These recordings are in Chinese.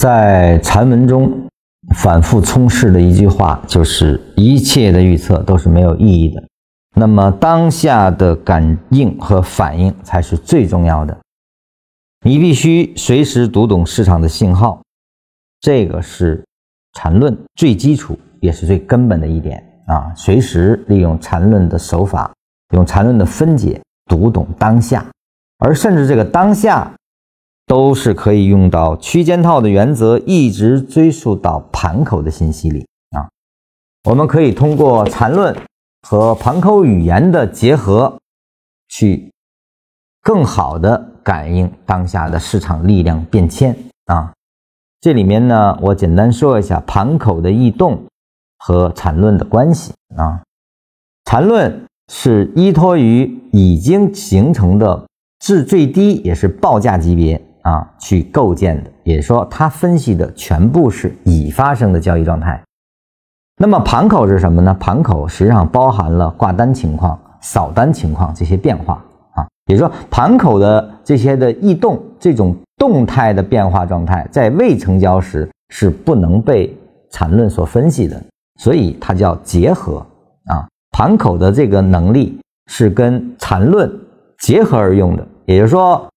在禅文中反复充斥的一句话就是：一切的预测都是没有意义的。那么当下的感应和反应才是最重要的。你必须随时读懂市场的信号，这个是禅论最基础也是最根本的一点啊！随时利用禅论的手法，用禅论的分解读懂当下，而甚至这个当下。都是可以用到区间套的原则，一直追溯到盘口的信息里啊。我们可以通过缠论和盘口语言的结合，去更好的感应当下的市场力量变迁啊。这里面呢，我简单说一下盘口的异动和缠论的关系啊。缠论是依托于已经形成的至最低也是报价级别。啊，去构建的，也说，它分析的全部是已发生的交易状态。那么盘口是什么呢？盘口实际上包含了挂单情况、扫单情况这些变化啊。也就是说，盘口的这些的异动，这种动态的变化状态，在未成交时是不能被缠论所分析的，所以它叫结合啊。盘口的这个能力是跟缠论结合而用的，也就是说。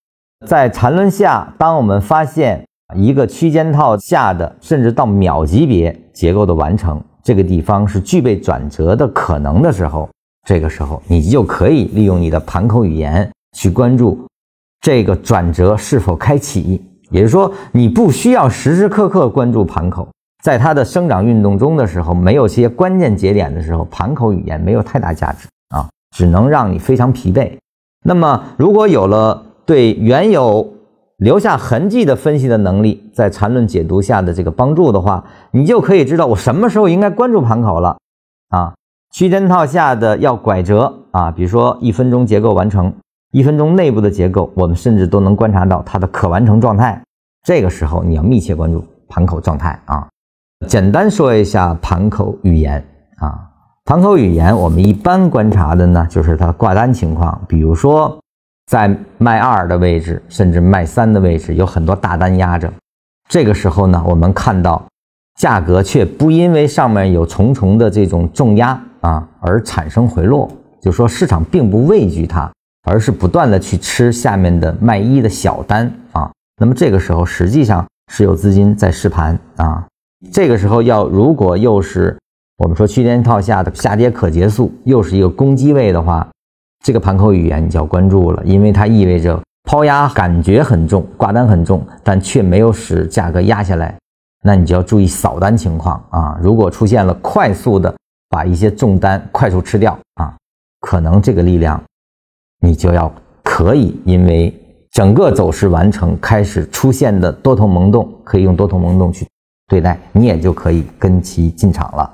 在缠论下，当我们发现一个区间套下的，甚至到秒级别结构的完成，这个地方是具备转折的可能的时候，这个时候你就可以利用你的盘口语言去关注这个转折是否开启。也就是说，你不需要时时刻刻关注盘口，在它的生长运动中的时候，没有些关键节点的时候，盘口语言没有太大价值啊，只能让你非常疲惫。那么，如果有了对原有留下痕迹的分析的能力，在缠论解读下的这个帮助的话，你就可以知道我什么时候应该关注盘口了啊。区间套下的要拐折啊，比如说一分钟结构完成，一分钟内部的结构，我们甚至都能观察到它的可完成状态。这个时候你要密切关注盘口状态啊。简单说一下盘口语言啊，盘口语言我们一般观察的呢，就是它的挂单情况，比如说。在卖二的位置，甚至卖三的位置，有很多大单压着。这个时候呢，我们看到价格却不因为上面有重重的这种重压啊而产生回落，就说市场并不畏惧它，而是不断的去吃下面的卖一的小单啊。那么这个时候实际上是有资金在试盘啊。这个时候要如果又是我们说区间套下的下跌可结束，又是一个攻击位的话。这个盘口语言你就要关注了，因为它意味着抛压感觉很重，挂单很重，但却没有使价格压下来，那你就要注意扫单情况啊。如果出现了快速的把一些重单快速吃掉啊，可能这个力量你就要可以因为整个走势完成开始出现的多头萌动，可以用多头萌动去对待，你也就可以跟其进场了。